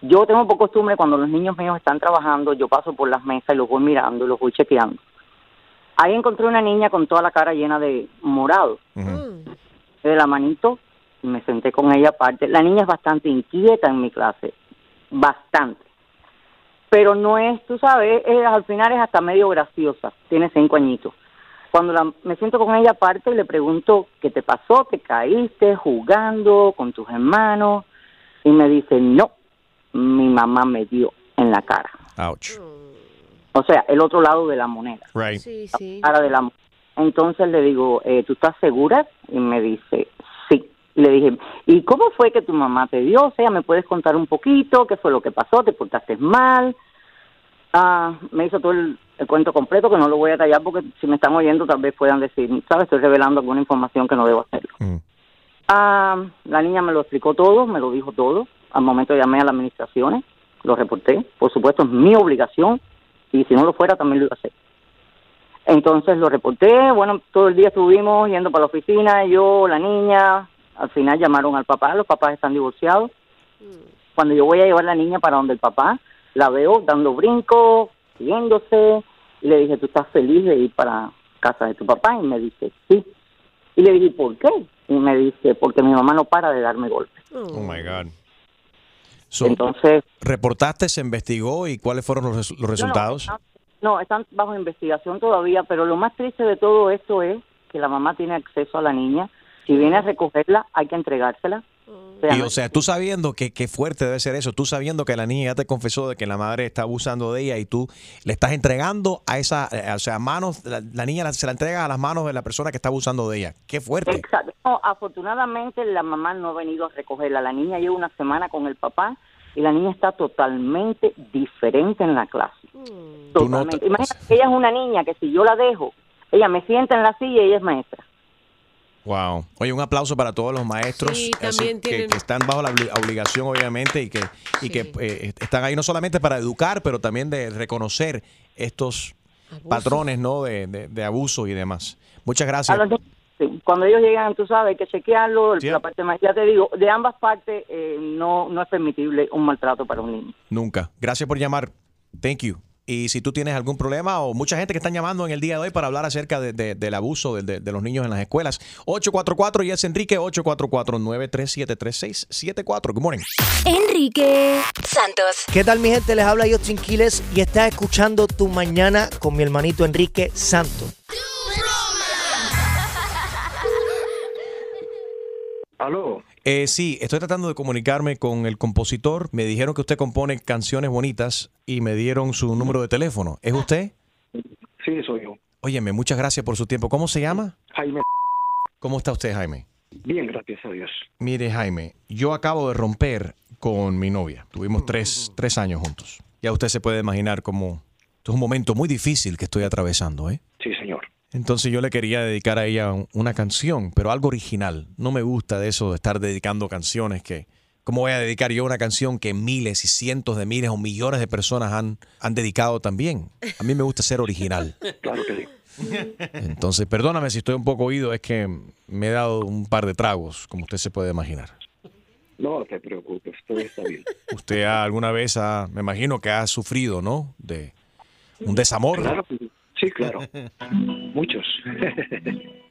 yo tengo por costumbre cuando los niños míos están trabajando, yo paso por las mesas y los voy mirando, los voy chequeando. Ahí encontré una niña con toda la cara llena de morado, de la manito, y me senté con ella aparte. La niña es bastante inquieta en mi clase, bastante. Pero no es, tú sabes, es- al final es hasta medio graciosa, tiene cinco añitos. Cuando la- me siento con ella aparte y le pregunto qué te pasó, te caíste jugando con tus hermanos y me dice, no, mi mamá me dio en la cara. Ouch. O sea, el otro lado de la moneda. Right. Sí, sí. cara de la entonces le digo eh, ¿tú estás segura? y me dice le dije ¿y cómo fue que tu mamá te dio? o sea ¿me puedes contar un poquito? ¿qué fue lo que pasó? ¿te portaste mal? Ah, me hizo todo el, el cuento completo que no lo voy a callar porque si me están oyendo tal vez puedan decir ¿sabes? estoy revelando alguna información que no debo hacerlo Ah, la niña me lo explicó todo, me lo dijo todo. Al momento llamé a las administraciones, lo reporté. Por supuesto, es mi obligación y si no lo fuera también lo iba a hacer. Entonces lo reporté, bueno, todo el día estuvimos yendo para la oficina, yo, la niña, al final llamaron al papá, los papás están divorciados. Cuando yo voy a llevar a la niña para donde el papá, la veo dando brincos, riéndose, y le dije, ¿tú estás feliz de ir para casa de tu papá? Y me dice, sí. Y le dije, ¿por qué? Y me dice, porque mi mamá no para de darme golpes. Oh my God. So, Entonces, ¿Reportaste, se investigó y cuáles fueron los resultados? No, no, están bajo investigación todavía, pero lo más triste de todo esto es que la mamá tiene acceso a la niña. Si viene a recogerla, hay que entregársela. O sea, Y o sea, tú sabiendo que, que fuerte debe ser eso, tú sabiendo que la niña ya te confesó de que la madre está abusando de ella y tú le estás entregando a esa, eh, o sea, manos, la, la niña la- se la entrega a las manos de la persona que está abusando de ella. Qué fuerte. Exacto. No, afortunadamente la mamá no ha venido a recogerla. La niña lleva una semana con el papá y la niña está totalmente diferente en la clase. No Totalmente. Imagínate que ella es una niña que si yo la dejo, ella me sienta en la silla y ella es maestra. Wow. Oye, un aplauso para todos los maestros Sí, así también que, están bajo la obli- obligación, obviamente, y que, y que eh, están ahí no solamente para educar, pero también de reconocer estos patrones no de, de- de abuso y demás. Muchas gracias. Los sí. Cuando ellos llegan, tú sabes, hay que chequearlo. Sí. La parte más, ya te digo, de ambas partes eh, no, no es permitible un maltrato para un niño. Nunca. Gracias por llamar. Thank you. Y si tú tienes algún problema o mucha gente que están llamando en el día de hoy para hablar acerca de- de- del abuso de, de- de los niños en las escuelas, 844 y es Enrique 844-937-3674. Good morning. Enrique Santos. ¿Qué tal mi gente? Les habla Justin Quiles y estás escuchando Tu Mañana con mi hermanito Enrique Santos. Aló. Eh, sí, estoy tratando de comunicarme con el compositor. Me dijeron que usted compone canciones bonitas y me dieron su número de teléfono. ¿Es usted? Sí, soy yo. Óyeme, muchas gracias por su tiempo. ¿Cómo se llama? Jaime. ¿Cómo está usted, Jaime? Bien, gracias a Dios. Mire, Jaime, yo acabo de romper con mi novia. Tuvimos tres, tres años juntos. Ya usted se puede imaginar cómo... Esto es un momento muy difícil que estoy atravesando, ¿eh? Entonces yo le quería dedicar a ella un- una canción, pero algo original. No me gusta de eso de estar dedicando canciones que... ¿Cómo voy a dedicar yo una canción que miles y cientos de miles o millones de personas han, han dedicado también? A mí me gusta ser original. *laughs* Claro que sí. Entonces, perdóname si estoy un poco oído, es que me he dado un par de tragos, como usted se puede imaginar. No te preocupes, todo está bien. Usted alguna vez ha, me imagino que ha sufrido, ¿no? De un desamor. Claro, que sí. claro. *laughs* Muchos. *laughs*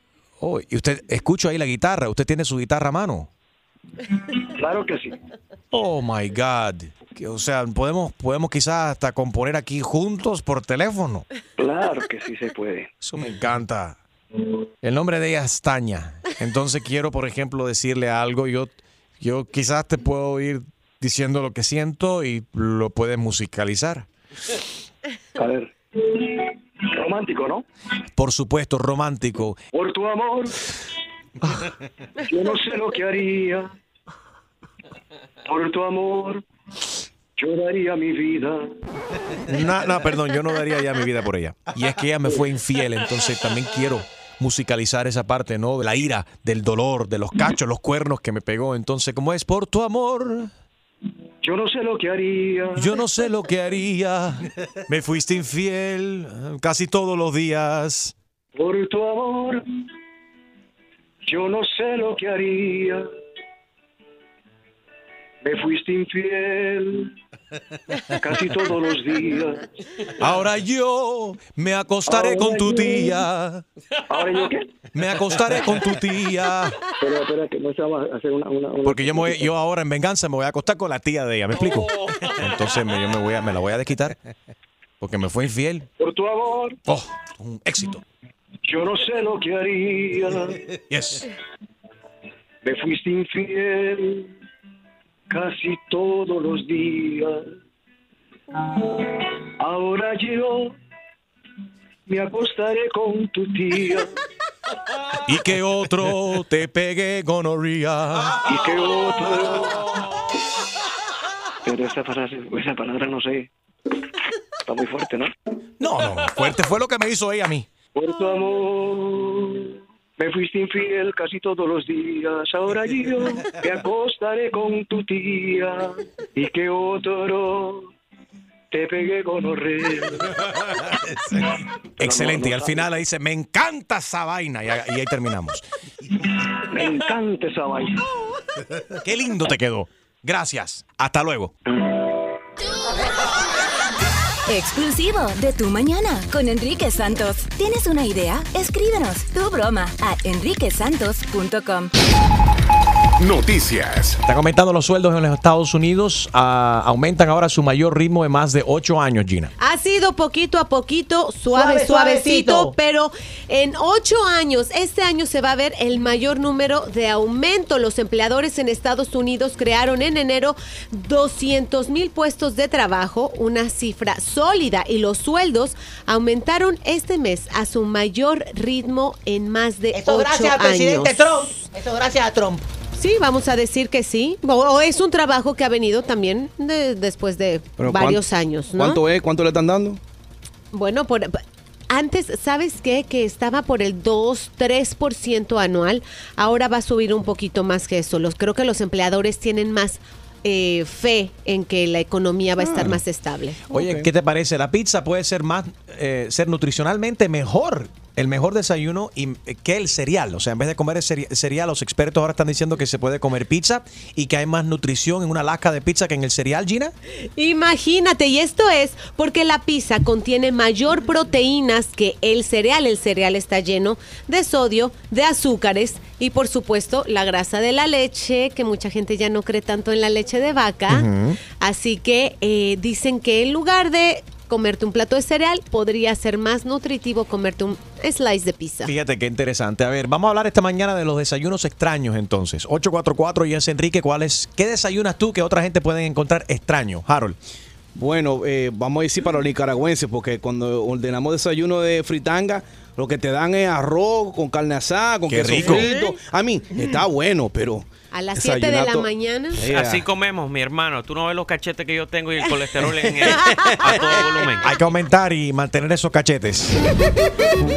Oh, y usted, escucho ahí la guitarra, usted tiene su guitarra a mano. claro que sí. Oh my God. O sea, podemos, podemos quizás hasta componer aquí juntos por teléfono. Claro que sí se puede. Eso me encanta. El nombre de ella es Tania. Entonces quiero, por ejemplo, decirle algo. Yo, yo quizás te puedo ir diciendo lo que siento y lo puedes musicalizar. A ver. Romántico, ¿no? Por supuesto, romántico. Por tu amor, yo no sé lo que haría. Por tu amor, yo daría mi vida. No, no, perdón, yo no daría ya mi vida por ella. Y es que ella me fue infiel, entonces también quiero musicalizar esa parte, ¿no? De la ira, del dolor, de los cachos, los cuernos que me pegó. Entonces, ¿cómo es? Por tu amor. Yo no sé lo que haría. Yo no sé lo que haría. Me fuiste infiel casi todos los días. Por tu amor, yo no sé lo que haría. Me fuiste infiel casi todos los días. Ahora yo me acostaré Ahora con tu yo- tía. ¿Ahora yo qué? Me acostaré con tu tía. Espera, espera, que no se va a hacer una... una, una- Porque yo, me voy- yo ahora en venganza me voy a acostar con la tía de ella, ¿me explico? Entonces me, yo me, voy a, me la voy a desquitar porque me fue infiel. Por tu amor, Oh, un éxito. Yo no sé lo que haría. Yes. Me fuiste infiel casi todos los días. Ahora yo me acostaré con tu tía. Y que otro te pegue gonorrea. Y que otro. Pero esa frase, esa palabra no sé. Está muy fuerte, ¿no? No, no, fuerte fue lo que me hizo ella a mí. Por tu amor me fuiste infiel casi todos los días. Ahora yo me acostaré con tu tía y que otro te pegué con horror. Excelente. Y al final ahí dice, me encanta esa vaina. Y, ahí- y ahí terminamos. Me encanta esa vaina. Qué lindo te quedó. Gracias. Hasta luego. Exclusivo de Tu Mañana con Enrique Santos. ¿Tienes una idea? Escríbenos tu broma a enriquesantos.com. Noticias. Están aumentando los sueldos en los Estados Unidos. ah, aumentan ahora su mayor ritmo de más de 8 años, Gina. Ha sido poquito a poquito, suave, Suave, suavecito, suavecito. pero en ocho años, este año se va a ver el mayor número de aumento. Los empleadores en Estados Unidos crearon en enero 200 mil puestos de trabajo, una cifra sólida, y los sueldos aumentaron este mes a su mayor ritmo en más de Eso ocho gracias al presidente. Trump. Eso gracias a Trump. Sí, vamos a decir que sí. O, o es un trabajo que ha venido también de- después de Pero varios ¿cuán- años, ¿no? ¿Cuánto es? ¿Cuánto le están dando? Bueno, por, antes, ¿sabes qué? Que estaba por el 2, 3% anual. Ahora va a subir un poquito más que eso. Los, creo que los empleadores tienen más eh, fe en que la economía va a estar Ah. más estable. Oye, ¿qué te parece? La pizza puede ser más, eh, ser nutricionalmente mejor, el mejor desayuno y, que el cereal. O sea, en vez de comer el cere- cereal, los expertos ahora están diciendo que se puede comer pizza y que hay más nutrición en una lasca de pizza que en el cereal, Gina. Imagínate, y esto es porque la pizza contiene mayor proteínas que el cereal. El cereal está lleno de sodio, de azúcares y por supuesto la grasa de la leche, que mucha gente ya no cree tanto en la leche de vaca. Así que eh, dicen que en lugar de comerte un plato de cereal, podría ser más nutritivo comerte un slice de pizza. Fíjate qué interesante. A ver, vamos a hablar esta mañana de los desayunos extraños entonces. 844 y es Enrique, ¿cuál es? ¿Qué desayunas tú que otra gente puede encontrar extraño? Harold. Bueno, eh, vamos a decir para los nicaragüenses, porque cuando ordenamos desayuno de fritanga, lo que te dan es arroz con carne asada, con Qué queso rico. frito. A mí, está bueno, pero... A las 7 de la mañana. Yeah. Así comemos, mi hermano. Tú no ves los cachetes que yo tengo y el colesterol en el, *laughs* a todo volumen. Hay que aumentar y mantener esos cachetes.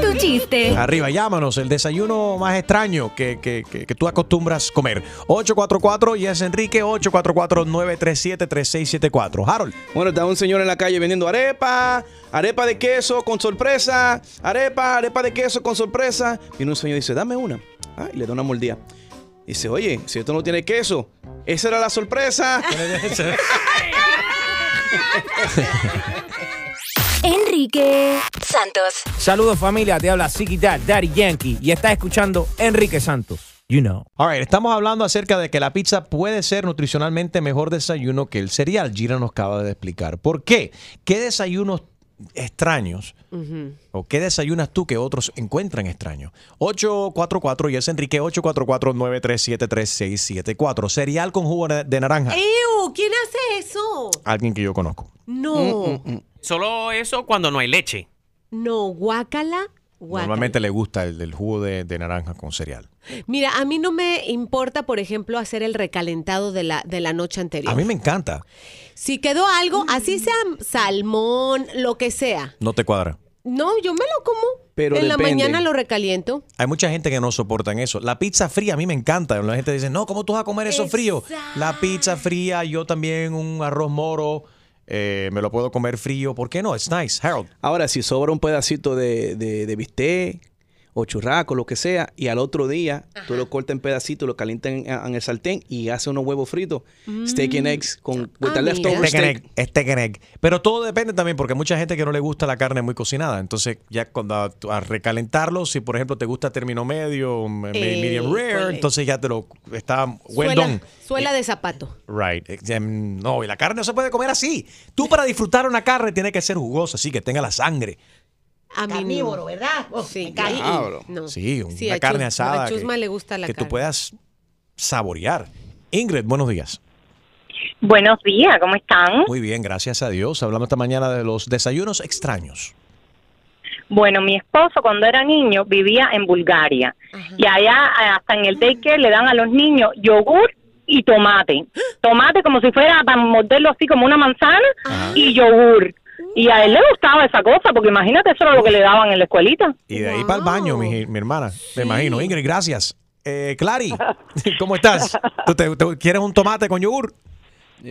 Tu chiste. Arriba, llámanos, el desayuno más extraño que, que- que- que tú acostumbras comer. 844 y es Enrique, 844-937-3674. Harold. Bueno, está un señor en la calle vendiendo arepa, arepa de queso con sorpresa, arepa, arepa de queso con sorpresa. Viene un señor y dice, dame una. Ah, y le da una mordida. Dice, oye, si esto no tiene queso, esa era la sorpresa. *laughs* Enrique Santos. Saludos familia, te habla Siki Dad, Daddy Yankee y estás escuchando Enrique Santos. You know. All right, estamos hablando acerca de que la pizza puede ser nutricionalmente mejor desayuno que el cereal. Gira nos acaba de explicar. ¿Por qué? ¿Qué desayunos extraños o qué desayunas tú que otros encuentran extraños? 844 y es Enrique 844-937-3674. Cereal con jugo de naranja. ¡Ew! ¿Quién hace eso? Alguien que yo conozco. No. Solo eso cuando no hay leche. No, guácala. guácala. Normalmente le gusta el del jugo de, de naranja con cereal. Mira, a mí no me importa, por ejemplo, hacer el recalentado de la, de la noche anterior. A mí me encanta. Si quedó algo, así sea salmón, lo que sea. No te cuadra. No, yo me lo como. Pero en la mañana lo recaliento. Hay mucha gente que no soportan eso. La pizza fría a mí me encanta. La gente dice, no, ¿cómo tú vas a comer eso frío? La pizza fría, yo también un arroz moro, eh, me lo puedo comer frío. ¿Por qué no? It's nice, Harold. Ahora, si sobra un pedacito de, de, de bistec o churraco, lo que sea, y al otro día tú lo cortas en pedacitos, lo calientas en, en el sartén y haces unos huevos fritos, steak and eggs con with the leftover Steak and steak. egg, steak and egg. Pero todo depende también, porque hay mucha gente que no le gusta la carne muy cocinada. Entonces, ya cuando a, a recalentarlo, si por ejemplo te gusta término medio, me- Eh, medium rare, híjole. entonces ya te lo está well suela, done. suela de zapato. Right. Eh, em, No, y la carne no se puede comer así. Tú para disfrutar una carne tiene que ser jugosa, así que tenga la sangre. A mí Carnívoro, ¿verdad? Oh, Sí, no. Sí, una Sí, a carne Chus- asada. a Chusma le gusta la que tú puedas saborear. Ingrid, buenos días. Buenos días, ¿cómo están? Muy bien, gracias a Dios. Hablamos esta mañana de los desayunos extraños. Bueno, mi esposo cuando era niño vivía en Bulgaria y allá eh, hasta en el daycare le dan a los niños yogur y tomate. *gasps* Tomate como si fuera para morderlo así como una manzana y yogur. Y a él le gustaba esa cosa porque imagínate eso era lo que le daban en la escuelita. Y de ahí para el baño, mi, mi hermana. Me imagino. Ingrid, gracias. Eh, Clary, *laughs* *laughs* ¿cómo estás? ¿Tú te- te- quieres un tomate con yogur? *laughs*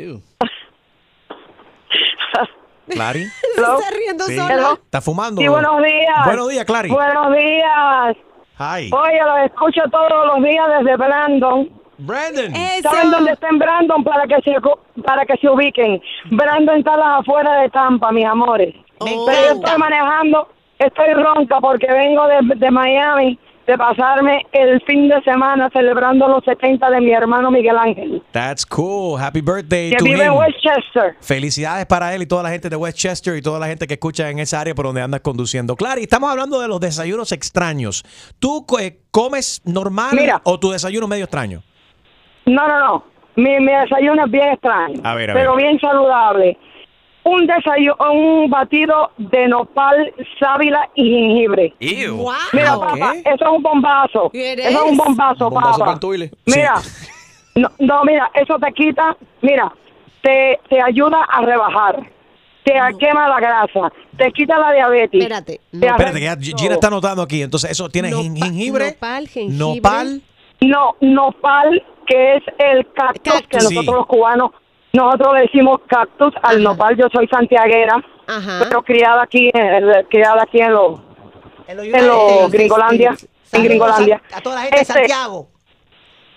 Clary. Se está riendo Sí. sola. ¿Está fumando? Sí, buenos días. Buenos días, Clary. Buenos días. Hi. Oye, los escucho todos los días desde Brandon. Brandon. ¿Saben dónde está Brandon para que se para que se ubiquen? Brandon está a las afuera de Tampa, mis amores. Pero yo estoy manejando, estoy ronca porque vengo de, de Miami de pasarme el fin de semana celebrando los 70 de mi hermano Miguel Ángel, That's cool. Happy birthday que to vive him. en Westchester. Felicidades para él y toda la gente de Westchester y toda la gente que escucha en esa área por donde andas conduciendo. Clary, estamos hablando de los desayunos extraños. ¿Tú eh, comes normal Mira. o tu desayuno es medio extraño? No, no, no. Mi, mi desayuno es bien extraño. A ver, a pero ver. bien saludable. Un desayuno, un batido de nopal, sábila y jengibre. Mira, papá, eso es un bombazo. Eso es un bombazo, Bombazo papá. Mira, no, no, mira, eso te quita, mira, te, te ayuda a rebajar. Te quema la grasa, te quita la diabetes. Espérate. Espérate, que ya Gina está anotando aquí. Entonces, eso tiene jengibre. Nopal, jengibre. Nopal. No, nopal, que es el cactus, que Sí. nosotros los cubanos, nosotros le decimos cactus al nopal. Yo soy santiaguera, pero criada aquí, eh, criada aquí en los, en los Gringolandia, en Gringolandia. A toda la gente de Este, Santiago.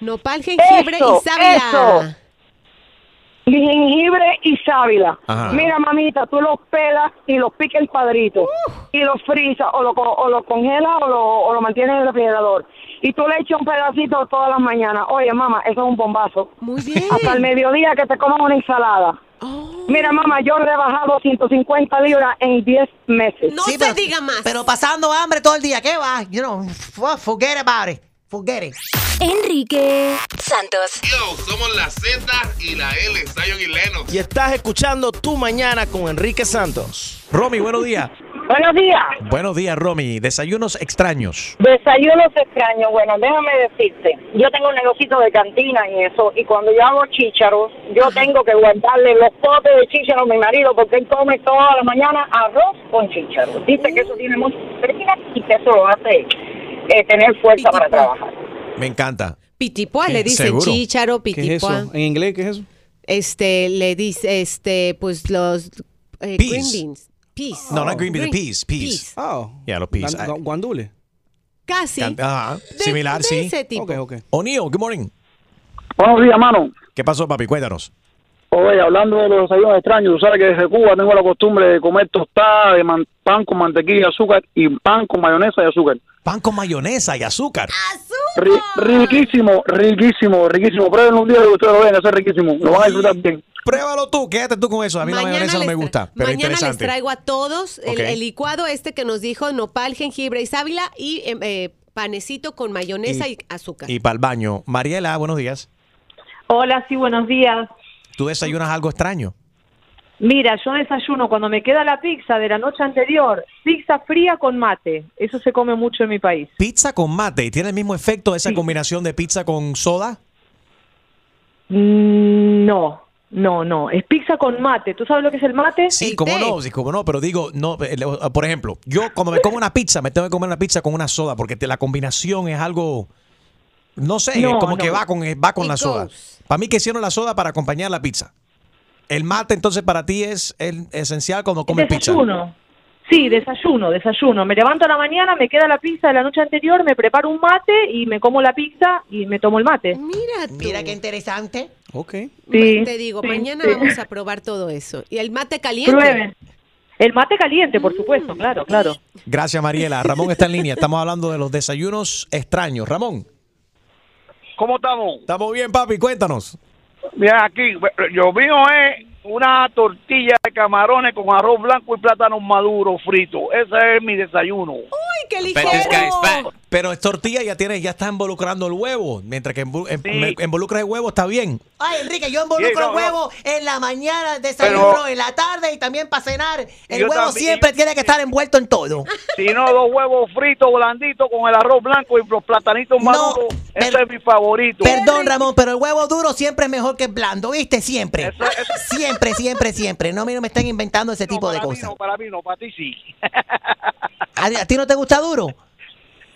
Nopal, jengibre Eso, y sábila. eso. Mi jengibre y sábila. Ajá. Mira, mamita, tú los pelas y los piques en cuadritos y los frizas o lo, co- o lo congelas o lo, o lo mantienes en el refrigerador. Y tú le echas un pedacito todas las mañanas. Oye, mamá, eso es un bombazo. Muy bien. Hasta el mediodía que te comas una ensalada. Mira, mamá, yo he rebajado 150 libras en 10 meses. No se diga más. Pero pasando hambre todo el día, ¿qué va? You know, forget about it. Forget it. Enrique Santos. Yo, somos la Z y la L, Zion y Lennox. Y estás escuchando Tu Mañana con Enrique Santos. Romy, buenos días. Buenos días. Buenos días, Romy. Desayunos extraños. Desayunos extraños. Bueno, déjame decirte, yo tengo un negocito de cantina y eso, y cuando yo hago chícharos, yo tengo que guardarle los potes de chícharos a mi marido porque él come toda la mañana arroz con chícharos. Dice que eso tiene mucha proteína y que eso lo hace eh, tener fuerza para trabajar. Me encanta. Pitipua, le dicen ¿Seguro? chícharo, ¿Qué es eso? ¿En inglés qué es eso? Este, le dice, este, pues los eh, green beans. Peas. No, no green beans, peas, peas. Oh. Ya, los peas. Gan- Guandule. Casi. Can- Ajá, De- similar, de sí. ese tipo. Ok, ok. O'Neill, good morning. Buenos días, mano. ¿Qué pasó, papi? Cuéntanos. Oye, hablando de los desayunos extraños, tú sabes que desde Cuba tengo la costumbre de comer tostada de man- pan con mantequilla y azúcar y pan con mayonesa y azúcar. Pan con mayonesa y azúcar. Ri- riquísimo, riquísimo, riquísimo. Prueben un día que ustedes lo vean, eso es riquísimo. Lo van a disfrutar bien. Pruébalo tú, quédate tú con eso. A mí la Mañana mayonesa no les me tra- gusta, pero Mañana les interesante. traigo a todos el, licuado este que nos dijo nopal, jengibre y sábila y em, eh, panecito con mayonesa y, Y- azúcar. Y para el baño. Mariela, buenos días. Hola, sí, buenos días. ¿Tú desayunas algo extraño? Mira, yo desayuno cuando me queda la pizza de la noche anterior, pizza fría con mate. Eso se come mucho en mi país. Pizza con mate. ¿Y tiene el mismo efecto esa combinación de pizza con soda? Mm, No, no, no. Es pizza con mate. ¿Tú sabes lo que es el mate? Sí, cómo no, sí, cómo no, pero digo, no, eh, por ejemplo, yo cuando me como una pizza, me tengo que comer una pizza con una soda, porque te- la combinación es algo, no sé, No, es como no. que va con, va con It la soda. Para mí que hicieron la soda para acompañar la pizza. El mate entonces para ti es el esencial cuando comes pizza. Desayuno. Sí, desayuno, desayuno. Me levanto a la mañana, me queda la pizza de la noche anterior, me preparo un mate y me como la pizza y me tomo el mate. Mira, Mira qué interesante. Ok. Sí, Te digo, sí, mañana sí. vamos a probar todo eso. Y el mate caliente. Prueben. El mate caliente, por supuesto, claro, claro. Gracias, Mariela. Ramón está en línea. Estamos hablando de los desayunos extraños. Ramón. ¿Cómo estamos? Estamos bien, papi. Cuéntanos. Mira, aquí, yo mío es una tortilla de camarones con arroz blanco y plátano maduro frito. Ese es mi desayuno. ¡Uy, qué Pero es tortilla, ya tiene, ya está involucrando el huevo. Mientras que em- involucra el huevo, está bien. Ay, Enrique, yo involucro Sí, no, el huevo en la mañana, desayuno Pero- en la tarde y también para cenar. El huevo también- siempre tiene que estar envuelto en todo. Si no, dos huevos fritos blanditos con el arroz blanco y los platanitos maduros. Ese es mi favorito. Perdón, Ramón, pero el huevo duro siempre es mejor que el blando, ¿viste? Siempre. Siempre, siempre, siempre. No, a mí no me están inventando ese tipo de cosas. no, para mí no, para ti sí. ¿A, a ti no te gusta duro?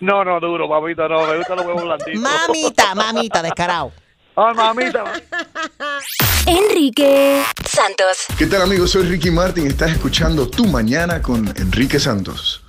No, no, duro, mamita, no, me gustan los huevos blanditos. Mamita, mamita, descarado. Ay, mamita. Enrique Santos. ¿Qué tal amigos? Soy Ricky Martin. Estás escuchando Tu Mañana con Enrique Santos.